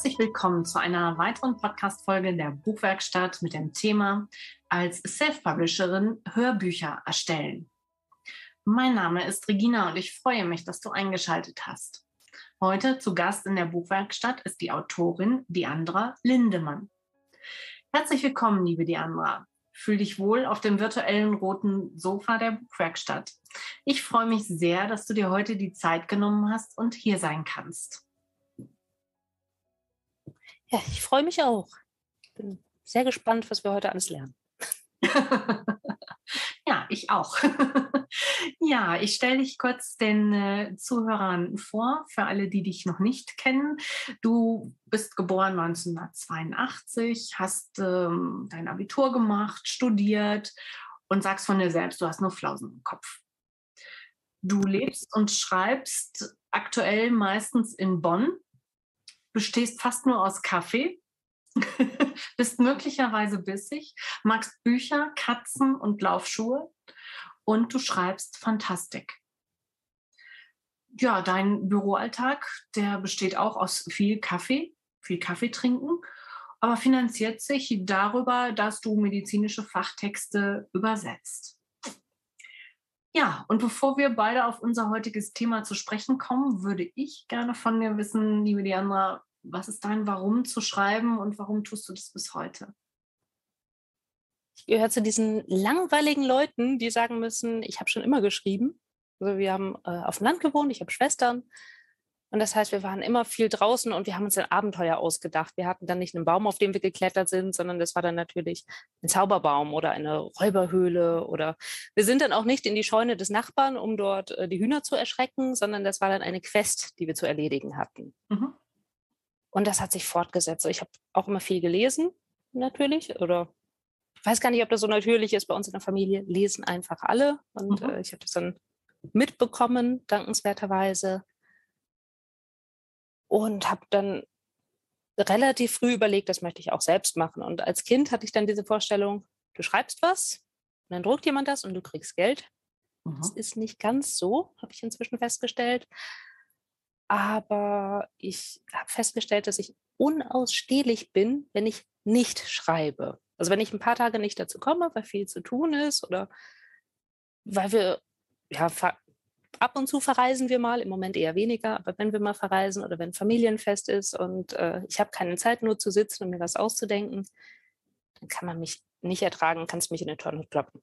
Herzlich willkommen zu einer weiteren Podcast-Folge der Buchwerkstatt mit dem Thema als Self-Publisherin Hörbücher erstellen. Mein Name ist Regina und ich freue mich, dass du eingeschaltet hast. Heute zu Gast in der Buchwerkstatt ist die Autorin Diandra Lindemann. Herzlich willkommen, liebe Diandra. Fühl dich wohl auf dem virtuellen roten Sofa der Buchwerkstatt. Ich freue mich sehr, dass du dir heute die Zeit genommen hast und hier sein kannst. Ja, ich freue mich auch. Bin sehr gespannt, was wir heute alles lernen. ja, ich auch. ja, ich stelle dich kurz den äh, Zuhörern vor, für alle, die dich noch nicht kennen. Du bist geboren 1982, hast ähm, dein Abitur gemacht, studiert und sagst von dir selbst, du hast nur Flausen im Kopf. Du lebst und schreibst aktuell meistens in Bonn, bestehst fast nur aus Kaffee, bist möglicherweise bissig, magst Bücher, Katzen und Laufschuhe und du schreibst Fantastik. Ja, dein Büroalltag, der besteht auch aus viel Kaffee, viel Kaffee trinken, aber finanziert sich darüber, dass du medizinische Fachtexte übersetzt. Ja, und bevor wir beide auf unser heutiges Thema zu sprechen kommen, würde ich gerne von dir wissen, liebe Diandra, was ist dein Warum zu schreiben und warum tust du das bis heute? Ich gehöre zu diesen langweiligen Leuten, die sagen müssen, ich habe schon immer geschrieben. Also wir haben äh, auf dem Land gewohnt, ich habe Schwestern und das heißt, wir waren immer viel draußen und wir haben uns ein Abenteuer ausgedacht. Wir hatten dann nicht einen Baum, auf dem wir geklettert sind, sondern das war dann natürlich ein Zauberbaum oder eine Räuberhöhle oder wir sind dann auch nicht in die Scheune des Nachbarn, um dort äh, die Hühner zu erschrecken, sondern das war dann eine Quest, die wir zu erledigen hatten. Mhm. Und das hat sich fortgesetzt. Ich habe auch immer viel gelesen, natürlich, oder ich weiß gar nicht, ob das so natürlich ist bei uns in der Familie, lesen einfach alle. Und mhm. äh, ich habe das dann mitbekommen, dankenswerterweise und habe dann relativ früh überlegt, das möchte ich auch selbst machen. Und als Kind hatte ich dann diese Vorstellung, du schreibst was, und dann druckt jemand das und du kriegst Geld. Mhm. Das ist nicht ganz so, habe ich inzwischen festgestellt. Aber ich habe festgestellt, dass ich unausstehlich bin, wenn ich nicht schreibe. Also wenn ich ein paar Tage nicht dazu komme, weil viel zu tun ist oder weil wir ja ab und zu verreisen wir mal, im Moment eher weniger, aber wenn wir mal verreisen oder wenn Familienfest ist und äh, ich habe keine Zeit nur zu sitzen und mir was auszudenken, dann kann man mich nicht ertragen, kannst mich in den Tonne kloppen.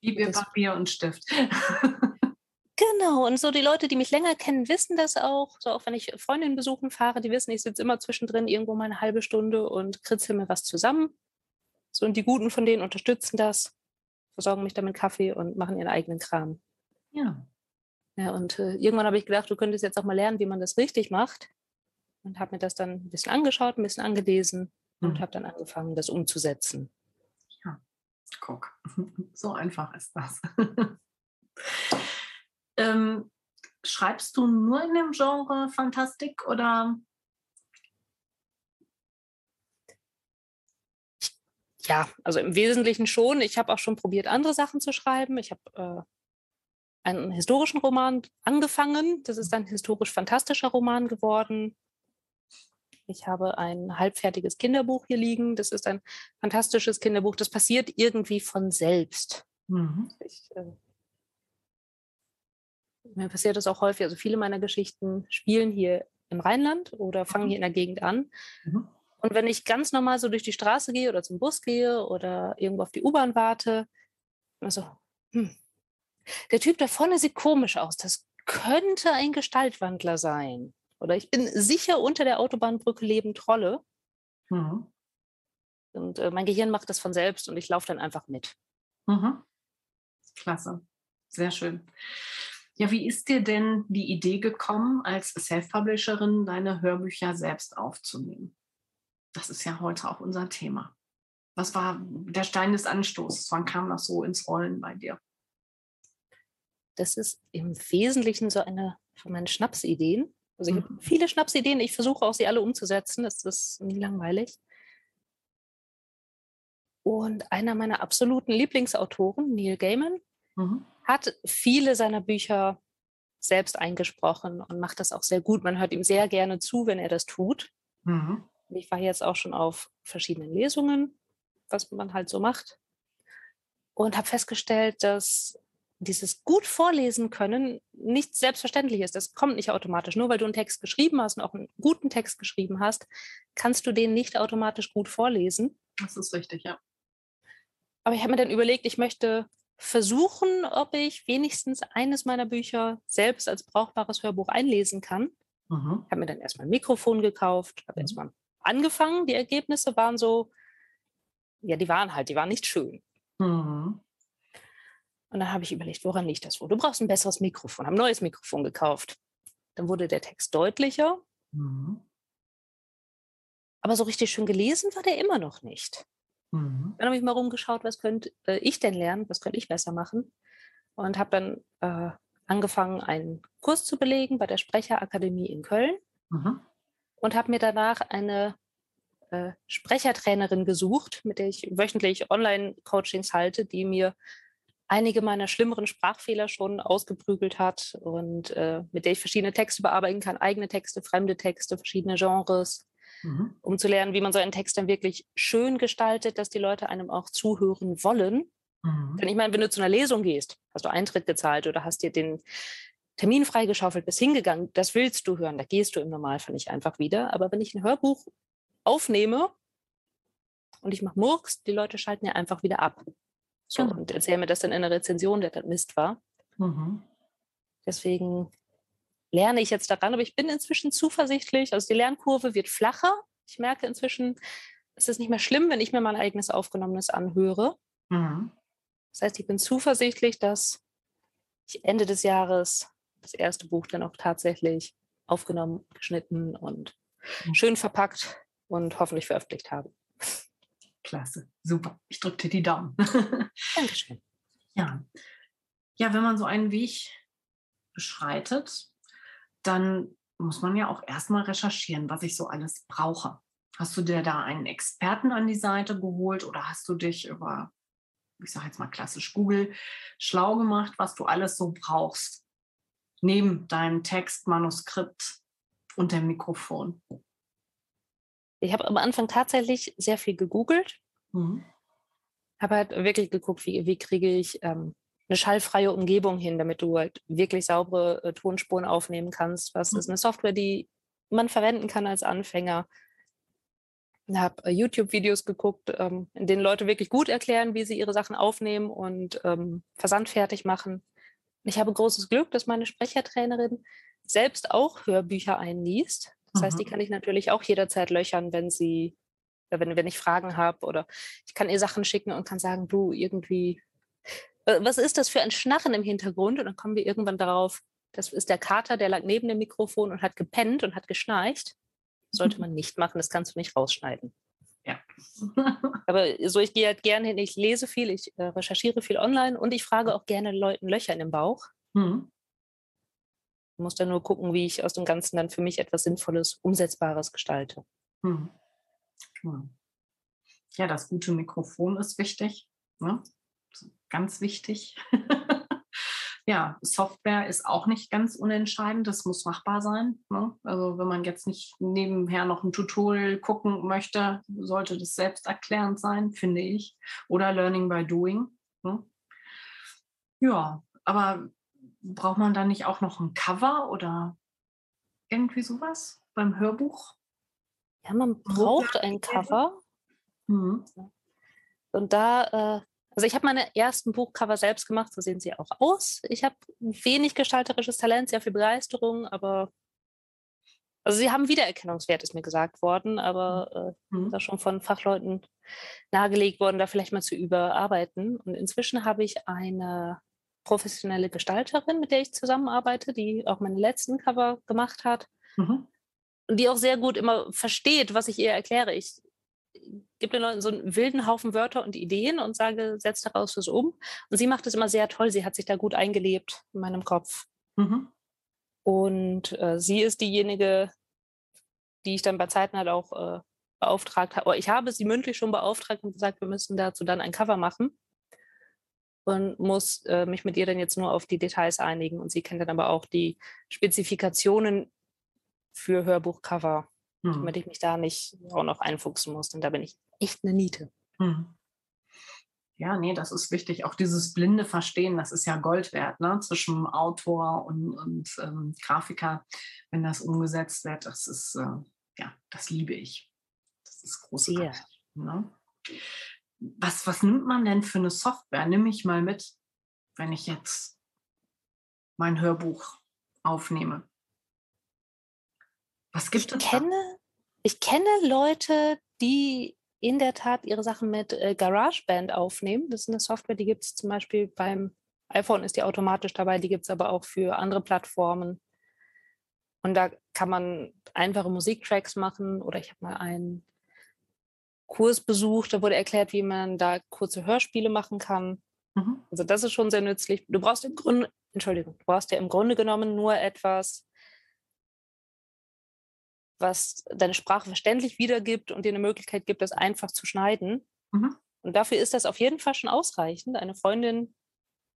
Gib ihr Papier und Stift. Genau, und so die Leute, die mich länger kennen, wissen das auch. So auch wenn ich Freundinnen besuchen fahre, die wissen, ich sitze immer zwischendrin irgendwo mal eine halbe Stunde und kritzel mir was zusammen. So, und die Guten von denen unterstützen das, versorgen mich damit Kaffee und machen ihren eigenen Kram. Ja. Ja, und äh, irgendwann habe ich gedacht, du könntest jetzt auch mal lernen, wie man das richtig macht. Und habe mir das dann ein bisschen angeschaut, ein bisschen angelesen mhm. und habe dann angefangen, das umzusetzen. Ja, guck, so einfach ist das. ähm, schreibst du nur in dem Genre Fantastik oder? Ja, also im Wesentlichen schon. Ich habe auch schon probiert, andere Sachen zu schreiben. Ich habe äh, einen historischen Roman angefangen. Das ist ein historisch-fantastischer Roman geworden. Ich habe ein halbfertiges Kinderbuch hier liegen. Das ist ein fantastisches Kinderbuch. Das passiert irgendwie von selbst. Mhm. Ich, äh, mir passiert das auch häufig. Also viele meiner Geschichten spielen hier im Rheinland oder fangen mhm. hier in der Gegend an. Mhm. Und wenn ich ganz normal so durch die Straße gehe oder zum Bus gehe oder irgendwo auf die U-Bahn warte, also, hm, der Typ da vorne sieht komisch aus. Das könnte ein Gestaltwandler sein. Oder ich bin sicher, unter der Autobahnbrücke leben Trolle. Mhm. Und äh, mein Gehirn macht das von selbst und ich laufe dann einfach mit. Mhm. Klasse. Sehr schön. Ja, wie ist dir denn die Idee gekommen, als Self-Publisherin deine Hörbücher selbst aufzunehmen? Das ist ja heute auch unser Thema. Was war der Stein des Anstoßes? Wann kam das so ins Rollen bei dir? das ist im Wesentlichen so eine von meinen Schnapsideen. Also ich mhm. habe viele Schnapsideen, ich versuche auch sie alle umzusetzen, das ist nie langweilig. Und einer meiner absoluten Lieblingsautoren, Neil Gaiman, mhm. hat viele seiner Bücher selbst eingesprochen und macht das auch sehr gut. Man hört ihm sehr gerne zu, wenn er das tut. Mhm. Ich war jetzt auch schon auf verschiedenen Lesungen, was man halt so macht. Und habe festgestellt, dass dieses gut vorlesen können nicht selbstverständlich ist. Das kommt nicht automatisch. Nur weil du einen Text geschrieben hast und auch einen guten Text geschrieben hast, kannst du den nicht automatisch gut vorlesen. Das ist richtig, ja. Aber ich habe mir dann überlegt, ich möchte versuchen, ob ich wenigstens eines meiner Bücher selbst als brauchbares Hörbuch einlesen kann. Mhm. Ich habe mir dann erstmal ein Mikrofon gekauft, habe mhm. erstmal angefangen. Die Ergebnisse waren so, ja, die waren halt, die waren nicht schön. Mhm. Und dann habe ich überlegt, woran liegt das wohl? Du brauchst ein besseres Mikrofon, habe ein neues Mikrofon gekauft. Dann wurde der Text deutlicher. Mhm. Aber so richtig schön gelesen war der immer noch nicht. Mhm. Dann habe ich mal rumgeschaut, was könnte äh, ich denn lernen, was könnte ich besser machen. Und habe dann äh, angefangen, einen Kurs zu belegen bei der Sprecherakademie in Köln. Mhm. Und habe mir danach eine äh, Sprechertrainerin gesucht, mit der ich wöchentlich Online-Coachings halte, die mir einige meiner schlimmeren Sprachfehler schon ausgeprügelt hat und äh, mit der ich verschiedene Texte bearbeiten kann, eigene Texte, fremde Texte, verschiedene Genres, mhm. um zu lernen, wie man so einen Text dann wirklich schön gestaltet, dass die Leute einem auch zuhören wollen. Mhm. Denn ich meine, wenn du zu einer Lesung gehst, hast du Eintritt gezahlt oder hast dir den Termin freigeschaufelt, bist hingegangen, das willst du hören, da gehst du im Normalfall nicht einfach wieder. Aber wenn ich ein Hörbuch aufnehme und ich mache Murks, die Leute schalten ja einfach wieder ab. So, genau. Und erzählen mir das dann in der Rezension, der das Mist war. Mhm. Deswegen lerne ich jetzt daran, aber ich bin inzwischen zuversichtlich. Also die Lernkurve wird flacher. Ich merke inzwischen, es ist nicht mehr schlimm, wenn ich mir mein eigenes Aufgenommenes anhöre. Mhm. Das heißt, ich bin zuversichtlich, dass ich Ende des Jahres das erste Buch dann auch tatsächlich aufgenommen, geschnitten und mhm. schön verpackt und hoffentlich veröffentlicht habe. Klasse, super. Ich drücke dir die Daumen. Dankeschön. Ja. ja, wenn man so einen Weg beschreitet, dann muss man ja auch erstmal recherchieren, was ich so alles brauche. Hast du dir da einen Experten an die Seite geholt oder hast du dich über, ich sage jetzt mal klassisch Google, schlau gemacht, was du alles so brauchst? Neben deinem Text, Manuskript und dem Mikrofon. Ich habe am Anfang tatsächlich sehr viel gegoogelt. Mhm. Habe halt wirklich geguckt, wie, wie kriege ich ähm, eine schallfreie Umgebung hin, damit du halt wirklich saubere äh, Tonspuren aufnehmen kannst. Was mhm. ist eine Software, die man verwenden kann als Anfänger? Ich habe äh, YouTube-Videos geguckt, ähm, in denen Leute wirklich gut erklären, wie sie ihre Sachen aufnehmen und ähm, versandfertig machen. Ich habe großes Glück, dass meine Sprechertrainerin selbst auch Hörbücher einliest. Das mhm. heißt, die mhm. kann ich natürlich auch jederzeit löchern, wenn sie, äh, wenn, wenn ich Fragen habe oder ich kann ihr Sachen schicken und kann sagen, du irgendwie, was ist das für ein Schnarren im Hintergrund? Und dann kommen wir irgendwann darauf, das ist der Kater, der lag neben dem Mikrofon und hat gepennt und hat geschnarcht. Sollte man nicht machen, das kannst du nicht rausschneiden. Ja. Aber so, ich gehe halt gerne hin, ich lese viel, ich äh, recherchiere viel online und ich frage auch gerne Leuten Löcher in den Bauch. Mhm. Ich muss dann nur gucken, wie ich aus dem Ganzen dann für mich etwas Sinnvolles, Umsetzbares gestalte. Hm. Ja, das gute Mikrofon ist wichtig. Ne? Ganz wichtig. ja, Software ist auch nicht ganz unentscheidend. Das muss machbar sein. Ne? Also wenn man jetzt nicht nebenher noch ein Tutorial gucken möchte, sollte das selbsterklärend sein, finde ich. Oder Learning by Doing. Ne? Ja, aber braucht man da nicht auch noch ein Cover oder irgendwie sowas beim Hörbuch? Ja, man braucht ein Cover. Mhm. Und da, äh, also ich habe meine ersten Buchcover selbst gemacht, so sehen sie auch aus. Ich habe wenig gestalterisches Talent, sehr viel Begeisterung, aber also sie haben Wiedererkennungswert, ist mir gesagt worden, aber äh, mhm. da schon von Fachleuten nahegelegt worden, da vielleicht mal zu überarbeiten. Und inzwischen habe ich eine professionelle Gestalterin, mit der ich zusammenarbeite, die auch meine letzten Cover gemacht hat. Mhm. Und die auch sehr gut immer versteht, was ich ihr erkläre. Ich gebe den Leuten so einen wilden Haufen Wörter und Ideen und sage, setz daraus was um. Und sie macht es immer sehr toll. Sie hat sich da gut eingelebt in meinem Kopf. Mhm. Und äh, sie ist diejenige, die ich dann bei Zeiten halt auch äh, beauftragt habe. Ich habe sie mündlich schon beauftragt und gesagt, wir müssen dazu dann ein Cover machen. und muss äh, mich mit ihr dann jetzt nur auf die Details einigen. Und sie kennt dann aber auch die Spezifikationen für Hörbuchcover, hm. damit ich mich da nicht auch noch einfuchsen muss. Und da bin ich echt eine Niete. Hm. Ja, nee, das ist wichtig. Auch dieses blinde Verstehen, das ist ja Gold wert, ne? Zwischen Autor und, und ähm, Grafiker, wenn das umgesetzt wird, das ist, äh, ja, das liebe ich. Das ist großartig. Ja. Ne? Was, was nimmt man denn für eine Software? Nimm mich mal mit, wenn ich jetzt mein Hörbuch aufnehme. Was gibt ich es? Kenne, ich kenne Leute, die in der Tat ihre Sachen mit äh, GarageBand aufnehmen. Das ist eine Software, die gibt es zum Beispiel beim iPhone, ist die automatisch dabei, die gibt es aber auch für andere Plattformen. Und da kann man einfache Musiktracks machen oder ich habe mal einen Kurs besucht, da wurde erklärt, wie man da kurze Hörspiele machen kann. Mhm. Also das ist schon sehr nützlich. Du brauchst im Grunde, Entschuldigung, du brauchst ja im Grunde genommen nur etwas, was deine Sprache verständlich wiedergibt und dir eine Möglichkeit gibt, das einfach zu schneiden. Mhm. Und dafür ist das auf jeden Fall schon ausreichend. Eine Freundin,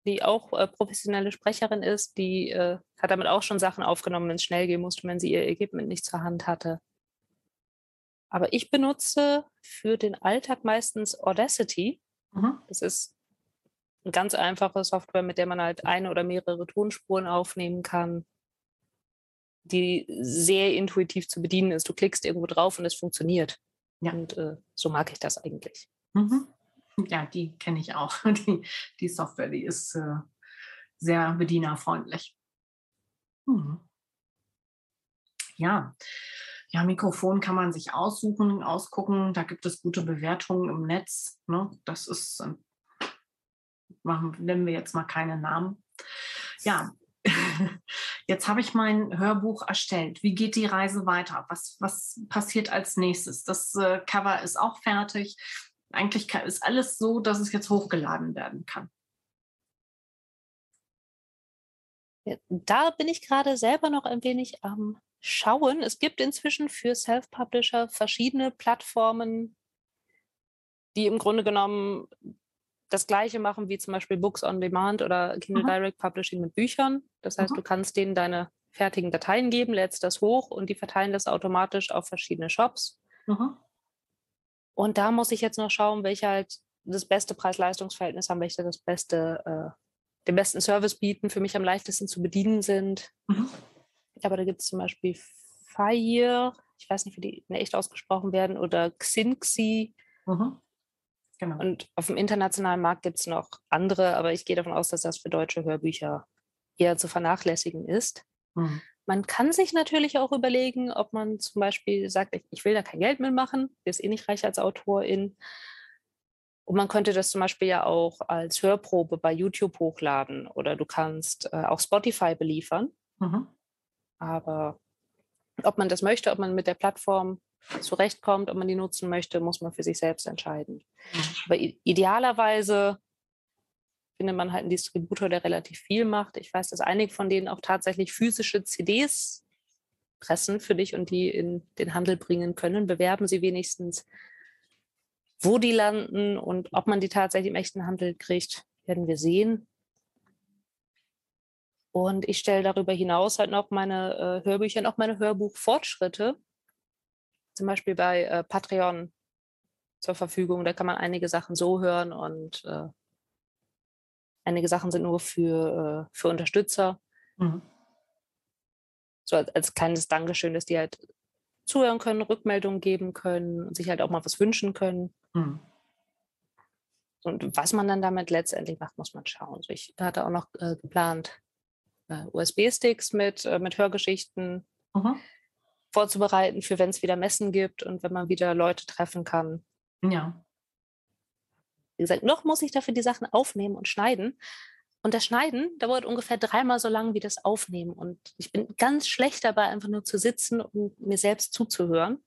die auch äh, professionelle Sprecherin ist, die äh, hat damit auch schon Sachen aufgenommen, wenn es schnell gehen musste, wenn sie ihr Equipment nicht zur Hand hatte. Aber ich benutze für den Alltag meistens Audacity. Mhm. Das ist eine ganz einfache Software, mit der man halt eine oder mehrere Tonspuren aufnehmen kann die sehr intuitiv zu bedienen ist. Du klickst irgendwo drauf und es funktioniert. Ja. Und äh, so mag ich das eigentlich. Mhm. Ja, die kenne ich auch. Die, die Software, die ist äh, sehr bedienerfreundlich. Mhm. Ja. Ja, Mikrofon kann man sich aussuchen, ausgucken. Da gibt es gute Bewertungen im Netz. Ne? Das ist, äh, machen, nennen wir jetzt mal keine Namen. Ja, Jetzt habe ich mein Hörbuch erstellt. Wie geht die Reise weiter? Was, was passiert als nächstes? Das äh, Cover ist auch fertig. Eigentlich ist alles so, dass es jetzt hochgeladen werden kann. Da bin ich gerade selber noch ein wenig am Schauen. Es gibt inzwischen für Self-Publisher verschiedene Plattformen, die im Grunde genommen das gleiche machen wie zum Beispiel Books on Demand oder Kindle mhm. Direct Publishing mit Büchern. Das heißt, mhm. du kannst denen deine fertigen Dateien geben, lädst das hoch und die verteilen das automatisch auf verschiedene Shops. Mhm. Und da muss ich jetzt noch schauen, welche halt das beste Preis-Leistungs-Verhältnis haben, welche das beste, äh, den besten Service bieten, für mich am leichtesten zu bedienen sind. Aber da gibt es zum Beispiel Fire, ich weiß nicht, wie die in echt ausgesprochen werden, oder Xinxi. Mhm. Genau. Und auf dem internationalen Markt gibt es noch andere, aber ich gehe davon aus, dass das für deutsche Hörbücher eher zu vernachlässigen ist. Mhm. Man kann sich natürlich auch überlegen, ob man zum Beispiel sagt, ich, ich will da kein Geld mitmachen, ist eh nicht reich als Autorin. Und man könnte das zum Beispiel ja auch als Hörprobe bei YouTube hochladen oder du kannst äh, auch Spotify beliefern. Mhm. Aber ob man das möchte, ob man mit der Plattform zurechtkommt, ob man die nutzen möchte, muss man für sich selbst entscheiden. Mhm. Aber idealerweise findet man halt einen Distributor, der relativ viel macht. Ich weiß, dass einige von denen auch tatsächlich physische CDs pressen für dich und die in den Handel bringen können. Bewerben sie wenigstens, wo die landen und ob man die tatsächlich im echten Handel kriegt, werden wir sehen. Und ich stelle darüber hinaus halt noch meine äh, Hörbücher und auch meine Hörbuchfortschritte zum Beispiel bei äh, Patreon zur Verfügung. Da kann man einige Sachen so hören und äh, einige Sachen sind nur für, äh, für Unterstützer. Mhm. So als, als, kleines Dankeschön, dass die halt zuhören können, Rückmeldungen geben können und sich halt auch mal was wünschen können. Mhm. Und was man dann damit letztendlich macht, muss man schauen. Also ich hatte auch noch äh, geplant, äh, USB-Sticks mit, äh, mit Hörgeschichten. Mhm vorzubereiten für wenn es wieder Messen gibt und wenn man wieder Leute treffen kann. Ja. Wie gesagt, noch muss ich dafür die Sachen aufnehmen und schneiden. Und das Schneiden dauert ungefähr dreimal so lang wie das Aufnehmen. Und ich bin ganz schlecht dabei, einfach nur zu sitzen und mir selbst zuzuhören.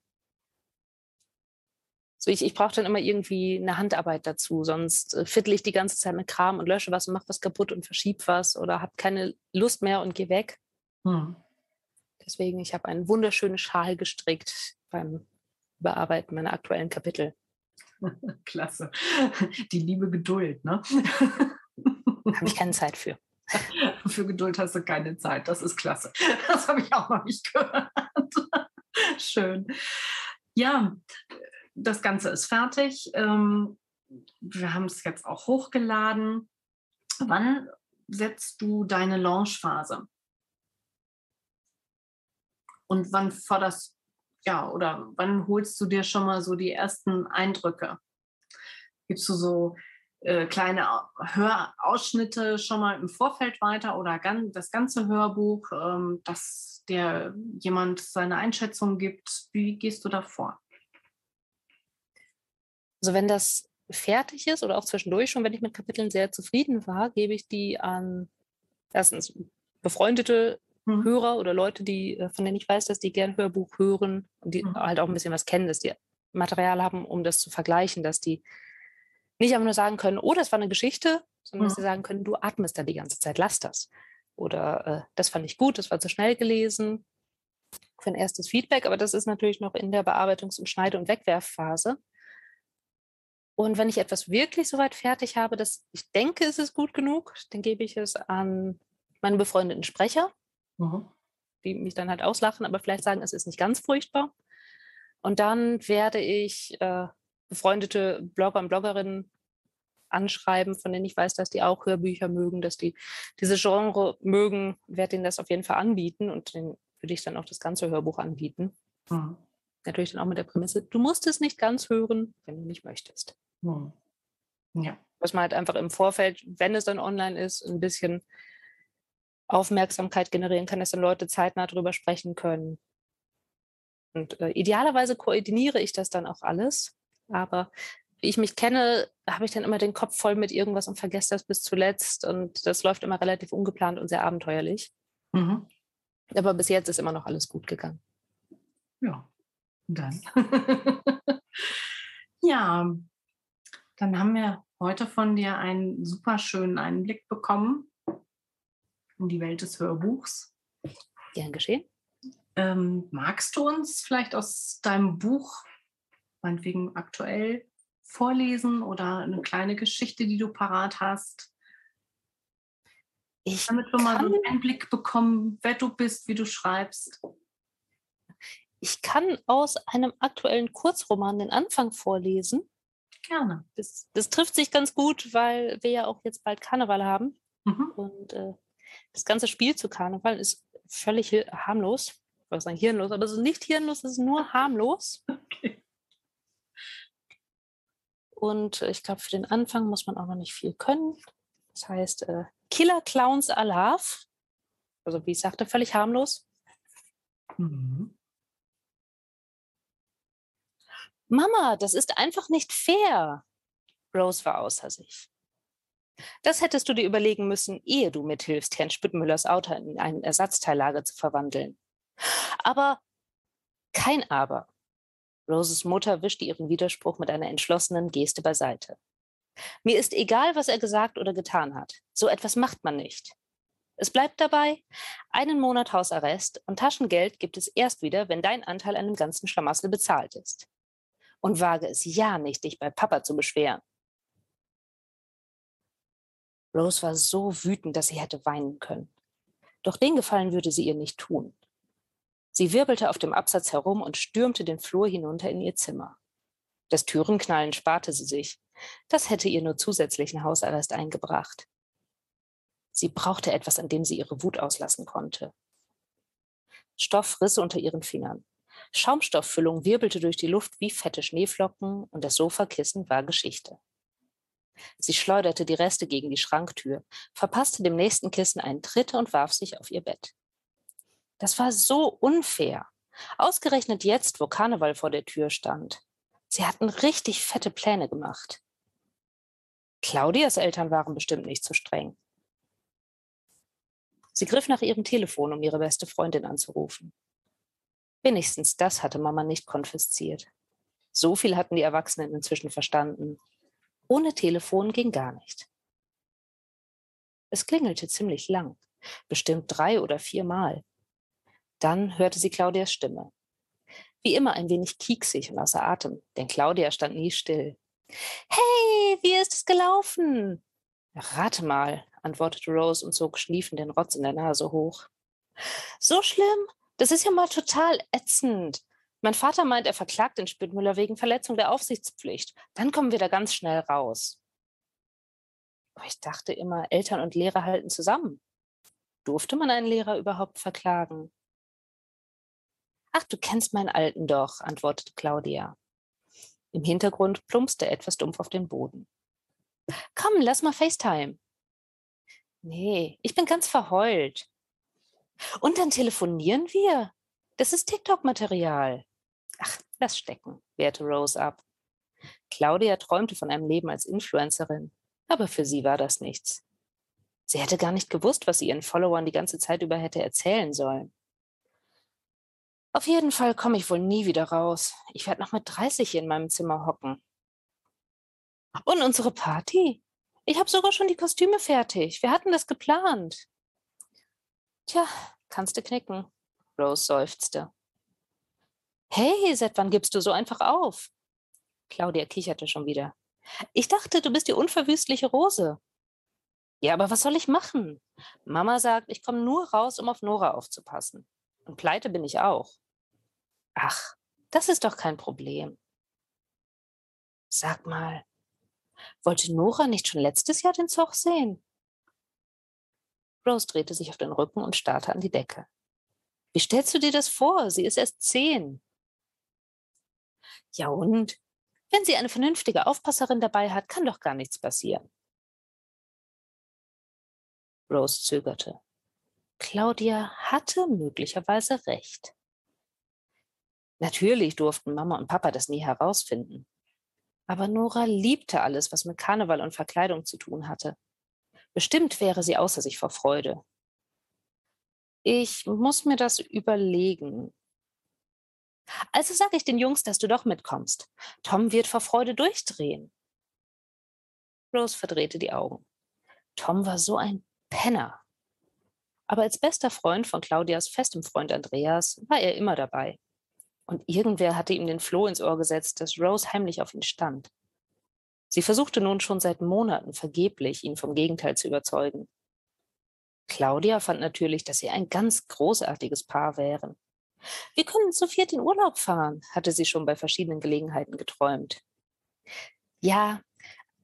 So, ich, ich brauche dann immer irgendwie eine Handarbeit dazu, sonst äh, viertel ich die ganze Zeit mit Kram und lösche was und mache was kaputt und verschiebe was oder habe keine Lust mehr und gehe weg. Hm. Deswegen, ich habe einen wunderschönen Schal gestrickt beim Bearbeiten meiner aktuellen Kapitel. Klasse. Die liebe Geduld, ne? Habe ich keine Zeit für. für Geduld hast du keine Zeit. Das ist klasse. Das habe ich auch noch nicht gehört. Schön. Ja, das Ganze ist fertig. Ähm, wir haben es jetzt auch hochgeladen. Wann setzt du deine Launchphase? Und wann forderst ja, oder wann holst du dir schon mal so die ersten Eindrücke? Gibst du so äh, kleine Hörausschnitte schon mal im Vorfeld weiter oder gan das ganze Hörbuch, ähm, dass dir jemand seine Einschätzung gibt? Wie gehst du da vor? Also wenn das fertig ist oder auch zwischendurch schon, wenn ich mit Kapiteln sehr zufrieden war, gebe ich die an erstens befreundete mhm. Hörer oder Leute, die, äh, von denen ich weiß, dass die gern Hörbuch hören und die mhm. halt auch ein bisschen was kennen, dass die Material haben, um das zu vergleichen, dass die nicht einfach nur sagen können, oh, das war eine Geschichte, sondern mhm. dass sie sagen können, du atmest da die ganze Zeit, lass das. Oder äh, das fand ich gut, das war zu schnell gelesen. Für ein erstes Feedback, aber das ist natürlich noch in der Bearbeitungs- und Schneide- und Wegwerfphase. Und wenn ich etwas wirklich soweit fertig habe, dass ich denke, es ist gut genug, dann gebe ich es an meinen befreundeten Sprecher, mhm. die mich dann halt auslachen, aber vielleicht sagen, es ist nicht ganz furchtbar. Und dann werde ich äh, befreundete Blogger und Bloggerinnen anschreiben, von denen ich weiß, dass die auch Hörbücher mögen, dass die diese Genre mögen, werde ihnen das auf jeden Fall anbieten und dann würde ich dann auch das ganze Hörbuch anbieten. Mhm. Natürlich dann auch mit der Prämisse, du musst es nicht ganz hören, wenn du nicht möchtest. Hm. Ja. Dass man halt einfach im Vorfeld, wenn es dann online ist, ein bisschen Aufmerksamkeit generieren kann, dass dann Leute zeitnah darüber sprechen können. Und äh, idealerweise koordiniere ich das dann auch alles. Aber wie ich mich kenne, habe ich dann immer den Kopf voll mit irgendwas und vergesse das bis zuletzt. Und das läuft immer relativ ungeplant und sehr abenteuerlich. Mhm. Aber bis jetzt ist immer noch alles gut gegangen. Ja, dann. ja, dann haben wir heute von dir einen super schönen Einblick bekommen in die Welt des Hörbuchs. Gern geschehen. Ähm, magst du uns vielleicht aus deinem Buch, meinetwegen aktuell, vorlesen oder eine kleine Geschichte, die du parat hast? Ich Damit wir mal so einen Einblick bekommen, wer du bist, wie du schreibst. Ich kann aus einem aktuellen Kurzroman den Anfang vorlesen. Gerne. Das, das, trifft sich ganz gut, weil wir ja auch jetzt bald Karneval haben. Mhm. Und äh, das ganze Spiel zu Karneval ist völlig harmlos. Ich wollte sagen hirnlos, aber es ist nicht hirnlos, es ist nur harmlos. Okay. Und äh, ich glaube, für den Anfang muss man auch noch nicht viel können. Das heißt, äh, Killer Clowns Alarv. Also wie ich sagte, völlig harmlos. Mhm. Mama, das ist einfach nicht fair. Rose war außer sich. Das hättest du dir überlegen müssen, ehe du mithilfst, Herrn Spittmüllers Auto in ein Ersatzteillager zu verwandeln. Aber kein Aber. Roses Mutter wischte ihren Widerspruch mit einer entschlossenen Geste beiseite. Mir ist egal, was er gesagt oder getan hat. So etwas macht man nicht. Es bleibt dabei, einen Monat Hausarrest und Taschengeld gibt es erst wieder, wenn dein Anteil an dem ganzen Schlamassel bezahlt ist und wage es ja nicht, dich bei Papa zu beschweren. Rose war so wütend, dass sie hätte weinen können. Doch den Gefallen würde sie ihr nicht tun. Sie wirbelte auf dem Absatz herum und stürmte den Flur hinunter in ihr Zimmer. Das Türenknallen sparte sie sich. Das hätte ihr nur zusätzlichen Hausarrest eingebracht. Sie brauchte etwas, an dem sie ihre Wut auslassen konnte. Stoff riss unter ihren Fingern. Schaumstofffüllung wirbelte durch die Luft wie fette Schneeflocken und das Sofakissen war Geschichte. Sie schleuderte die Reste gegen die Schranktür, verpasste dem nächsten Kissen einen Tritt und warf sich auf ihr Bett. Das war so unfair. Ausgerechnet jetzt, wo Karneval vor der Tür stand. Sie hatten richtig fette Pläne gemacht. Claudias Eltern waren bestimmt nicht zu streng. Sie griff nach ihrem Telefon, um ihre beste Freundin anzurufen. Wenigstens das hatte Mama nicht konfisziert. So viel hatten die Erwachsenen inzwischen verstanden. Ohne Telefon ging gar nicht. Es klingelte ziemlich lang, bestimmt drei oder vier Mal. Dann hörte sie Claudias Stimme. Wie immer ein wenig kieksig und außer Atem, denn Claudia stand nie still. Hey, wie ist es gelaufen? Rate mal, antwortete Rose und zog schliefend den Rotz in der Nase hoch. So schlimm? Das ist ja mal total ätzend. Mein Vater meint, er verklagt den Spittmüller wegen Verletzung der Aufsichtspflicht. Dann kommen wir da ganz schnell raus. Aber ich dachte immer, Eltern und Lehrer halten zusammen. Durfte man einen Lehrer überhaupt verklagen? Ach, du kennst meinen Alten doch, antwortete Claudia. Im Hintergrund plumpste etwas dumpf auf den Boden. Komm, lass mal FaceTime. Nee, ich bin ganz verheult. Und dann telefonieren wir. Das ist TikTok-Material. Ach, lass stecken, wehrte Rose ab. Claudia träumte von einem Leben als Influencerin, aber für sie war das nichts. Sie hätte gar nicht gewusst, was sie ihren Followern die ganze Zeit über hätte erzählen sollen. Auf jeden Fall komme ich wohl nie wieder raus. Ich werde noch mit 30 in meinem Zimmer hocken. Und unsere Party? Ich habe sogar schon die Kostüme fertig. Wir hatten das geplant. Tja, kannst du knicken. Rose seufzte. Hey, seit wann gibst du so einfach auf? Claudia kicherte schon wieder. Ich dachte, du bist die unverwüstliche Rose. Ja, aber was soll ich machen? Mama sagt, ich komme nur raus, um auf Nora aufzupassen. Und pleite bin ich auch. Ach, das ist doch kein Problem. Sag mal, wollte Nora nicht schon letztes Jahr den Zug sehen? Rose drehte sich auf den Rücken und starrte an die Decke. Wie stellst du dir das vor? Sie ist erst zehn. Ja und? Wenn sie eine vernünftige Aufpasserin dabei hat, kann doch gar nichts passieren. Rose zögerte. Claudia hatte möglicherweise recht. Natürlich durften Mama und Papa das nie herausfinden. Aber Nora liebte alles, was mit Karneval und Verkleidung zu tun hatte. Bestimmt wäre sie außer sich vor Freude. Ich muss mir das überlegen. Also sage ich den Jungs, dass du doch mitkommst. Tom wird vor Freude durchdrehen. Rose verdrehte die Augen. Tom war so ein Penner. Aber als bester Freund von Claudias festem Freund Andreas war er immer dabei. Und irgendwer hatte ihm den Floh ins Ohr gesetzt, dass Rose heimlich auf ihn stand. Sie versuchte nun schon seit Monaten vergeblich, ihn vom Gegenteil zu überzeugen. Claudia fand natürlich, dass sie ein ganz großartiges Paar wären. Wir können zu viert in Urlaub fahren, hatte sie schon bei verschiedenen Gelegenheiten geträumt. Ja,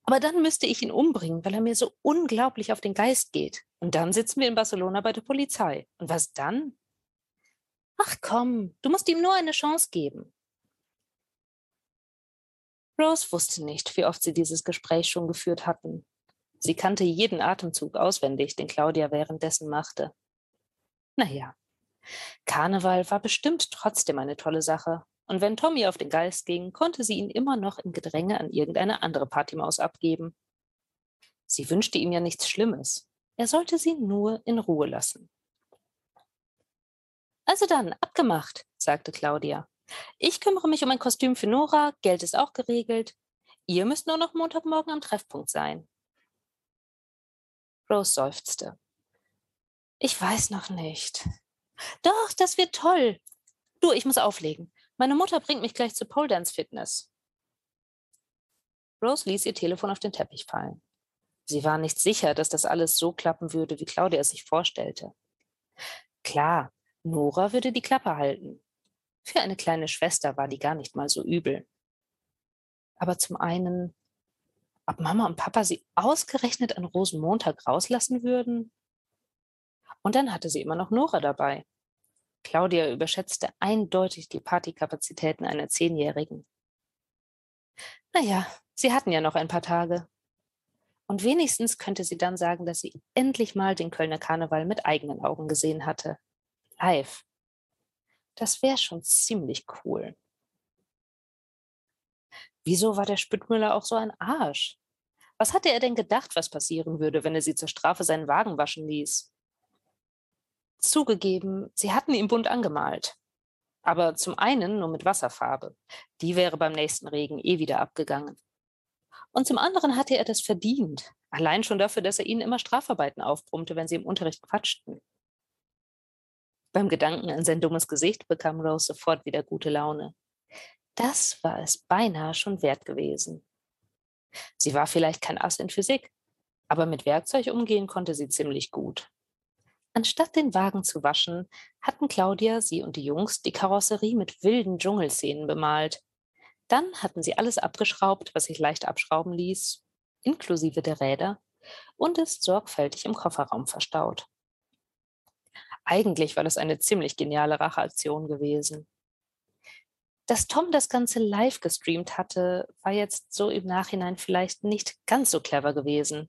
aber dann müsste ich ihn umbringen, weil er mir so unglaublich auf den Geist geht. Und dann sitzen wir in Barcelona bei der Polizei. Und was dann? Ach komm, du musst ihm nur eine Chance geben. Rose wusste nicht, wie oft sie dieses Gespräch schon geführt hatten. Sie kannte jeden Atemzug auswendig, den Claudia währenddessen machte. Naja, Karneval war bestimmt trotzdem eine tolle Sache, und wenn Tommy auf den Geist ging, konnte sie ihn immer noch im Gedränge an irgendeine andere Partymaus abgeben. Sie wünschte ihm ja nichts Schlimmes. Er sollte sie nur in Ruhe lassen. Also dann, abgemacht, sagte Claudia. Ich kümmere mich um ein Kostüm für Nora, Geld ist auch geregelt. Ihr müsst nur noch Montagmorgen am Treffpunkt sein. Rose seufzte. Ich weiß noch nicht. Doch, das wird toll. Du, ich muss auflegen. Meine Mutter bringt mich gleich zur Pole Dance Fitness. Rose ließ ihr Telefon auf den Teppich fallen. Sie war nicht sicher, dass das alles so klappen würde, wie Claudia es sich vorstellte. Klar, Nora würde die Klappe halten. Für eine kleine Schwester war die gar nicht mal so übel. Aber zum einen, ob Mama und Papa sie ausgerechnet an Rosenmontag rauslassen würden? Und dann hatte sie immer noch Nora dabei. Claudia überschätzte eindeutig die Partykapazitäten einer Zehnjährigen. Naja, sie hatten ja noch ein paar Tage. Und wenigstens könnte sie dann sagen, dass sie endlich mal den Kölner Karneval mit eigenen Augen gesehen hatte live. Das wäre schon ziemlich cool. Wieso war der Spüttmüller auch so ein Arsch? Was hatte er denn gedacht, was passieren würde, wenn er sie zur Strafe seinen Wagen waschen ließ? Zugegeben, sie hatten ihn bunt angemalt. Aber zum einen nur mit Wasserfarbe. Die wäre beim nächsten Regen eh wieder abgegangen. Und zum anderen hatte er das verdient. Allein schon dafür, dass er ihnen immer Strafarbeiten aufbrummte, wenn sie im Unterricht quatschten. Beim Gedanken an sein dummes Gesicht bekam Rose sofort wieder gute Laune. Das war es beinahe schon wert gewesen. Sie war vielleicht kein Ass in Physik, Aber mit Werkzeug umgehen konnte sie ziemlich gut. Anstatt den Wagen zu waschen, hatten Claudia, sie und die Jungs die Karosserie mit wilden Dschungelszenen bemalt. Dann hatten sie alles abgeschraubt, was sich leicht abschrauben ließ, inklusive der Räder, und ist sorgfältig im Kofferraum verstaut. Eigentlich war das eine ziemlich geniale Racheaktion gewesen. Dass Tom das Ganze live gestreamt hatte, war jetzt so im Nachhinein vielleicht nicht ganz so clever gewesen.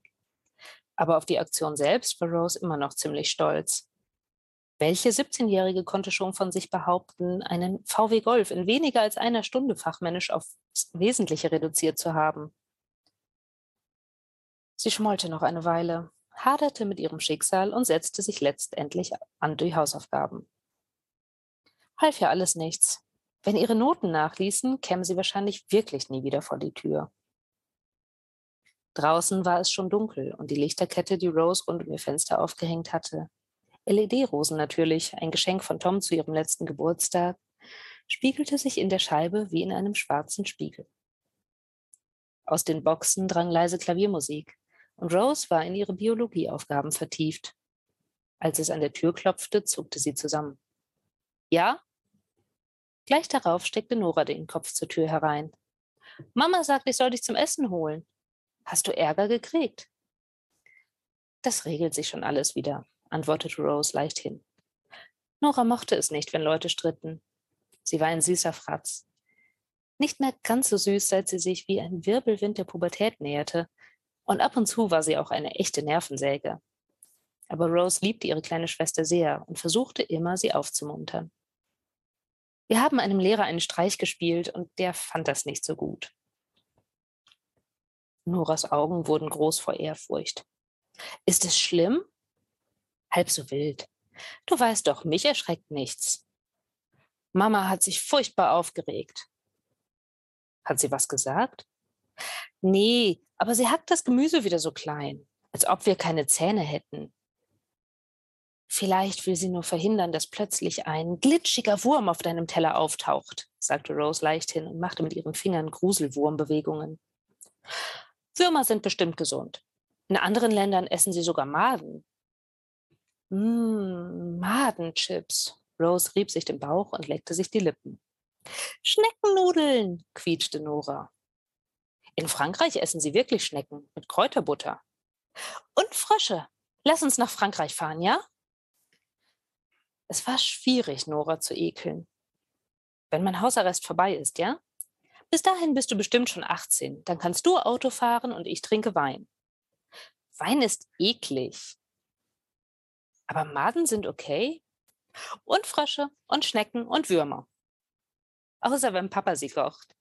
Aber auf die Aktion selbst war Rose immer noch ziemlich stolz. Welche 17-Jährige konnte schon von sich behaupten, einen VW Golf in weniger als einer Stunde fachmännisch aufs Wesentliche reduziert zu haben? Sie schmollte noch eine Weile, haderte mit ihrem Schicksal und setzte sich letztendlich an die Hausaufgaben. Half ja alles nichts. Wenn ihre Noten nachließen, käme sie wahrscheinlich wirklich nie wieder vor die Tür. Draußen war es schon dunkel und die Lichterkette, die Rose rund um ihr Fenster aufgehängt hatte, LED-Rosen natürlich, ein Geschenk von Tom zu ihrem letzten Geburtstag, spiegelte sich in der Scheibe wie in einem schwarzen Spiegel. Aus den Boxen drang leise Klaviermusik und Rose war in ihre Biologieaufgaben vertieft. Als es an der Tür klopfte, zuckte sie zusammen. Ja? Gleich darauf steckte Nora den Kopf zur Tür herein. Mama sagt, ich soll dich zum Essen holen. Hast du Ärger gekriegt? Das regelt sich schon alles wieder, antwortete Rose leichthin. Nora mochte es nicht, wenn Leute stritten. Sie war ein süßer Fratz. Nicht mehr ganz so süß, seit sie sich wie ein Wirbelwind der Pubertät näherte und ab und zu war sie auch eine echte Nervensäge. Aber Rose liebte ihre kleine Schwester sehr und versuchte immer, sie aufzumuntern. Wir haben einem Lehrer einen Streich gespielt und der fand das nicht so gut. Noras Augen wurden groß vor Ehrfurcht. Ist es schlimm? Halb so wild. Du weißt doch, mich erschreckt nichts. Mama hat sich furchtbar aufgeregt. Hat sie was gesagt? Nee, aber sie hackt das Gemüse wieder so klein, als ob wir keine Zähne hätten. Vielleicht will sie nur verhindern, dass plötzlich ein glitschiger Wurm auf deinem Teller auftaucht, sagte Rose leichthin und machte mit ihren Fingern Gruselwurmbewegungen. Würmer sind bestimmt gesund. In anderen Ländern essen sie sogar Maden. Mmm, Madenchips. Rose rieb sich den Bauch und leckte sich die Lippen. Schneckennudeln, quietschte Nora. In Frankreich essen sie wirklich Schnecken mit Kräuterbutter. Und Frösche. Lass uns nach Frankreich fahren, ja? Es war schwierig, Nora zu ekeln. Wenn mein Hausarrest vorbei ist, ja? Bis dahin bist du bestimmt schon 18. Dann kannst du Auto fahren und ich trinke Wein. Wein ist eklig. Aber Maden sind okay. Und Frösche und Schnecken und Würmer. Außer wenn Papa sie kocht.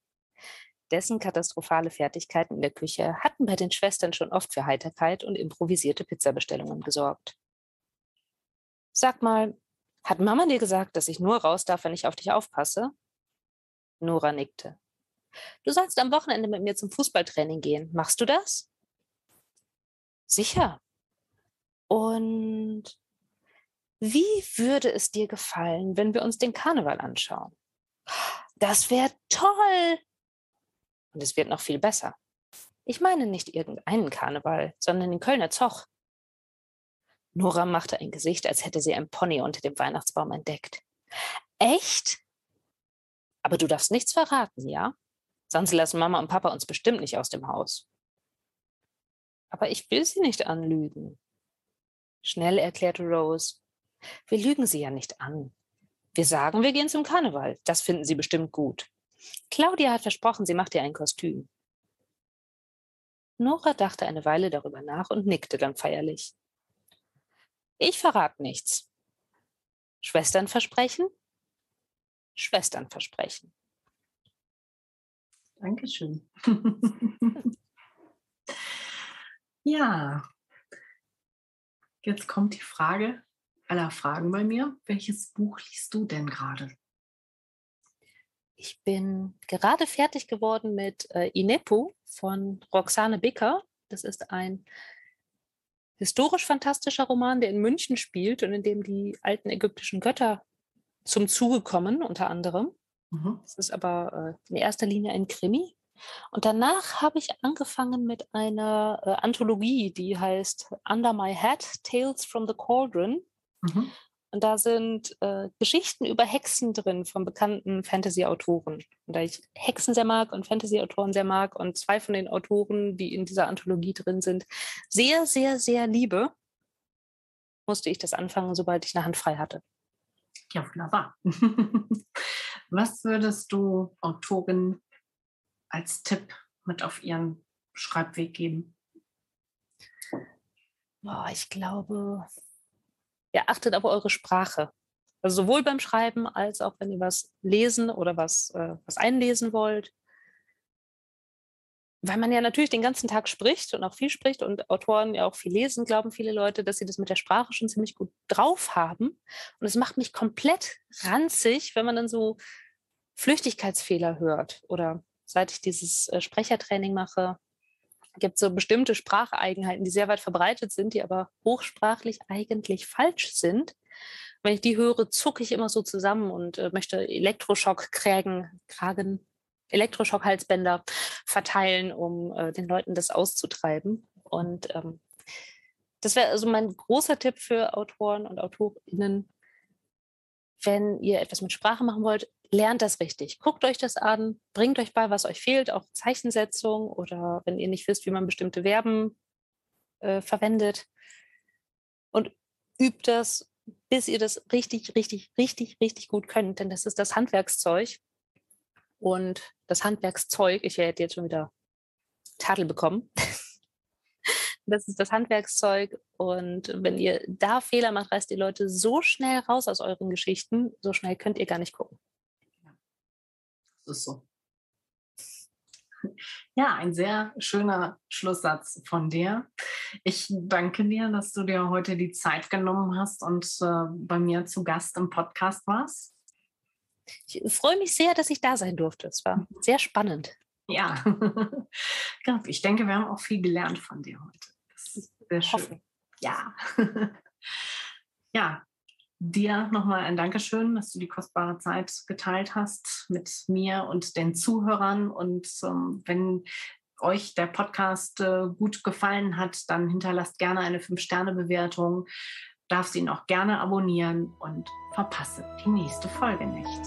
Dessen katastrophale Fertigkeiten in der Küche hatten bei den Schwestern schon oft für Heiterkeit und improvisierte Pizzabestellungen gesorgt. Sag mal, hat Mama dir gesagt, dass ich nur raus darf, wenn ich auf dich aufpasse? Nora nickte. Du sollst am Wochenende mit mir zum Fußballtraining gehen. Machst du das? Sicher. Und wie würde es dir gefallen, wenn wir uns den Karneval anschauen? Das wäre toll, und es wird noch viel besser. Ich meine nicht irgendeinen Karneval, sondern den Kölner Zoch. Nora machte ein Gesicht, als hätte sie ein Pony unter dem Weihnachtsbaum entdeckt. Echt? Aber du darfst nichts verraten, ja? Sonst lassen Mama und Papa uns bestimmt nicht aus dem Haus. Aber ich will sie nicht anlügen. Schnell erklärte Rose. Wir lügen sie ja nicht an. Wir sagen, wir gehen zum Karneval. Das finden sie bestimmt gut. Claudia hat versprochen, sie macht dir ein Kostüm. Nora dachte eine Weile darüber nach und nickte dann feierlich. Ich verrate nichts. Schwestern versprechen? Schwestern versprechen. Dankeschön. ja, jetzt kommt die Frage aller Fragen bei mir. Welches Buch liest du denn gerade? Ich bin gerade fertig geworden mit äh, Inepu von Roxane Bicker. Das ist ein historisch fantastischer Roman, der in München spielt und in dem die alten ägyptischen Götter zum Zuge kommen, unter anderem. Mhm. Es ist aber äh, in erster Linie ein Krimi Und danach habe ich angefangen mit einer äh, Anthologie, die heißt Under My Hat, Tales from the Cauldron. Mhm. Und da sind äh, Geschichten über Hexen drin von bekannten Fantasy-Autoren. Und da ich Hexen sehr mag und Fantasy-Autoren sehr mag und zwei von den Autoren, die in dieser Anthologie drin sind, sehr, sehr, sehr liebe, musste ich das anfangen, sobald ich eine Hand frei hatte. Ja, wunderbar. Was würdest du Autoren als Tipp mit auf ihren Schreibweg geben? Boah, ich glaube, ihr achtet auf eure Sprache. Also sowohl beim Schreiben als auch wenn ihr was lesen oder was, äh, was einlesen wollt. Weil man ja natürlich den ganzen Tag spricht und auch viel spricht und Autoren ja auch viel lesen, glauben viele Leute, dass sie das mit der Sprache schon ziemlich gut drauf haben. Und es macht mich komplett ranzig, wenn man dann so Flüchtigkeitsfehler hört. Oder seit ich dieses äh, Sprechertraining mache, gibt es so bestimmte Spracheigenheiten, die sehr weit verbreitet sind, die aber hochsprachlich eigentlich falsch sind. Wenn ich die höre, zucke ich immer so zusammen und äh, möchte Elektroschock-Kragen, Kragen, Elektroschock-Halsbänder verteilen, um äh, den Leuten das auszutreiben. Und ähm, das wäre also mein großer Tipp für Autoren und AutorInnen, wenn ihr etwas mit Sprache machen wollt, lernt das richtig. Guckt euch das an, bringt euch bei, was euch fehlt, auch Zeichensetzung oder wenn ihr nicht wisst, wie man bestimmte Verben äh, verwendet. Und übt das, bis ihr das richtig, richtig, richtig, richtig gut könnt. Denn das ist das Handwerkszeug. Und das Handwerkszeug, ich werde jetzt schon wieder Tadel bekommen. das ist das Handwerkszeug. Und wenn ihr da Fehler macht, reißt die Leute so schnell raus aus euren Geschichten, so schnell könnt ihr gar nicht gucken. Das ist so. Ja, ein sehr schöner Schlusssatz von dir. Ich danke dir, dass du dir heute die Zeit genommen hast und äh, bei mir zu Gast im Podcast warst. Ich freue mich sehr, dass ich da sein durfte. Es war sehr spannend. Ja, ich denke, wir haben auch viel gelernt von dir heute. Das ist sehr schön. Ja. ja, dir nochmal ein Dankeschön, dass du die kostbare Zeit geteilt hast mit mir und den Zuhörern. Und ähm, wenn euch der Podcast äh, gut gefallen hat, dann hinterlasst gerne eine 5-Sterne-Bewertung, darfst ihn auch gerne abonnieren und verpasse die nächste Folge nicht.